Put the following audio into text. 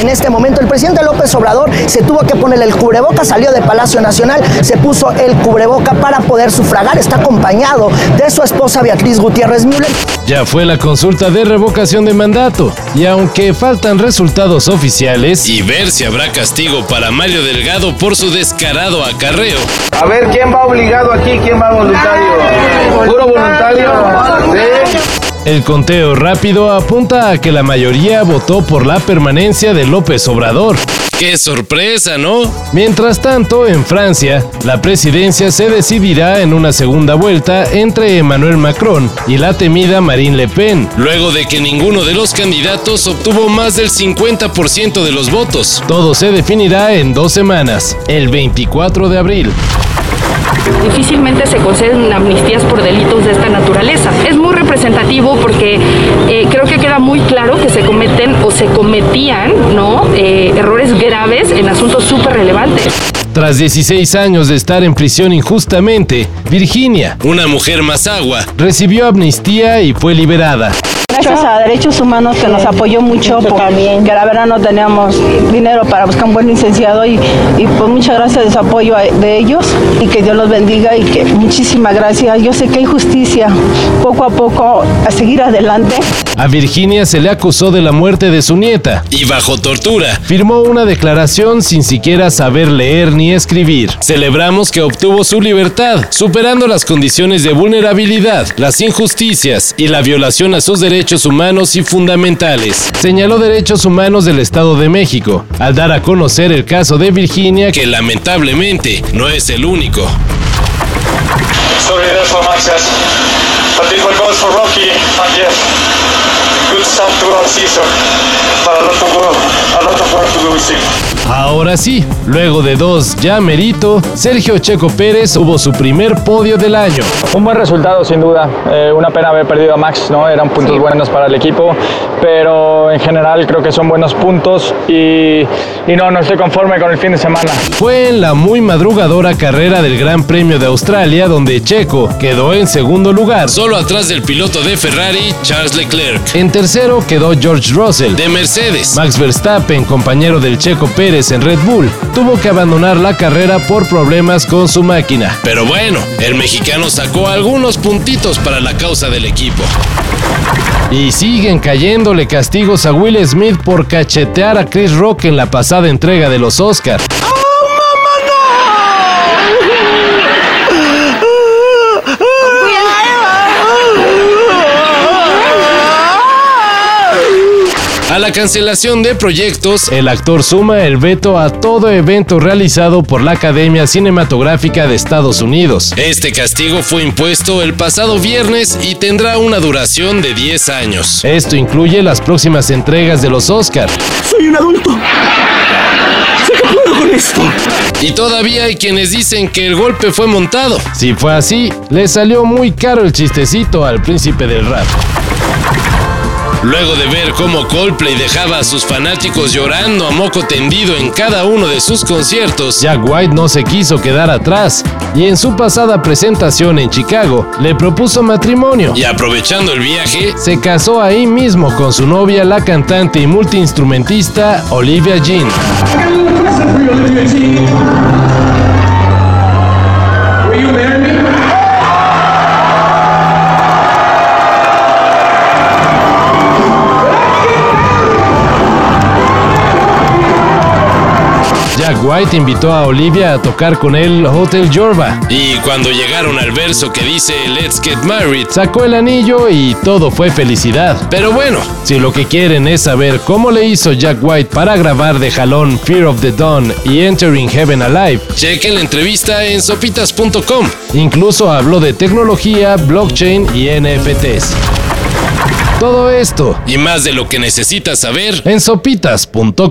En este momento el presidente López Obrador se tuvo que poner el cubreboca, salió de Palacio Nacional, se puso el cubreboca para poder sufragar, está acompañado de su esposa Beatriz Gutiérrez Müller. Ya fue la consulta de revocación de mandato y aunque faltan resultados oficiales y ver si habrá castigo para Mario Delgado por su descarado acarreo. A ver quién va obligado aquí, quién va voluntario. Puro voluntario. El conteo rápido apunta a que la mayoría votó por la permanencia de López Obrador. ¡Qué sorpresa, ¿no? Mientras tanto, en Francia, la presidencia se decidirá en una segunda vuelta entre Emmanuel Macron y la temida Marine Le Pen. Luego de que ninguno de los candidatos obtuvo más del 50% de los votos. Todo se definirá en dos semanas, el 24 de abril difícilmente se conceden amnistías por delitos de esta naturaleza. Es muy representativo porque eh, creo que queda muy claro que se cometen o se cometían ¿no? Eh, errores graves en asuntos súper relevantes. Tras 16 años de estar en prisión injustamente, Virginia, una mujer más agua, recibió amnistía y fue liberada. Gracias a Derechos Humanos que nos apoyó mucho, porque la verdad no teníamos dinero para buscar un buen licenciado y, y pues muchas gracias de su apoyo de ellos y que Dios los bendiga y que muchísimas gracias. Yo sé que hay justicia, poco a poco a seguir adelante. A Virginia se le acusó de la muerte de su nieta. Y bajo tortura. Firmó una declaración sin siquiera saber leer ni escribir. Celebramos que obtuvo su libertad, superando las condiciones de vulnerabilidad, las injusticias y la violación a sus derechos humanos y fundamentales. Señaló Derechos Humanos del Estado de México, al dar a conocer el caso de Virginia, que lamentablemente no es el único. Ahora sí, luego de dos ya merito, Sergio Checo Pérez hubo su primer podio del año. Un buen resultado sin duda, eh, una pena haber perdido a Max, ¿no? Eran puntos buenos para el equipo, pero en general creo que son buenos puntos y, y no, no estoy conforme con el fin de semana. Fue en la muy madrugadora carrera del Gran Premio de Australia donde Checo quedó en segundo lugar. Solo atrás del piloto de Ferrari, Charles Leclerc. En tercero quedó George Russell. De Mercedes. Max Verstappen, compañero del Checo Pérez en Red Bull, tuvo que abandonar la carrera por problemas con su máquina. Pero bueno, el mexicano sacó algunos puntitos para la causa del equipo. Y siguen cayéndole castigos a Will Smith por cachetear a Chris Rock en la pasada entrega de los Oscars. A la cancelación de proyectos, el actor suma el veto a todo evento realizado por la Academia Cinematográfica de Estados Unidos. Este castigo fue impuesto el pasado viernes y tendrá una duración de 10 años. Esto incluye las próximas entregas de los Oscars. Soy un adulto. Y todavía hay quienes dicen que el golpe fue montado. Si fue así, le salió muy caro el chistecito al príncipe del rap. Luego de ver cómo Coldplay dejaba a sus fanáticos llorando a moco tendido en cada uno de sus conciertos, Jack White no se quiso quedar atrás y en su pasada presentación en Chicago le propuso matrimonio. Y aprovechando el viaje, se casó ahí mismo con su novia, la cantante y multiinstrumentista Olivia Jean. White invitó a Olivia a tocar con él Hotel Jorba. Y cuando llegaron al verso que dice Let's Get Married, sacó el anillo y todo fue felicidad. Pero bueno, si lo que quieren es saber cómo le hizo Jack White para grabar de jalón Fear of the Dawn y Entering Heaven Alive, chequen la entrevista en sopitas.com. Incluso habló de tecnología, blockchain y NFTs. Todo esto y más de lo que necesitas saber en sopitas.com.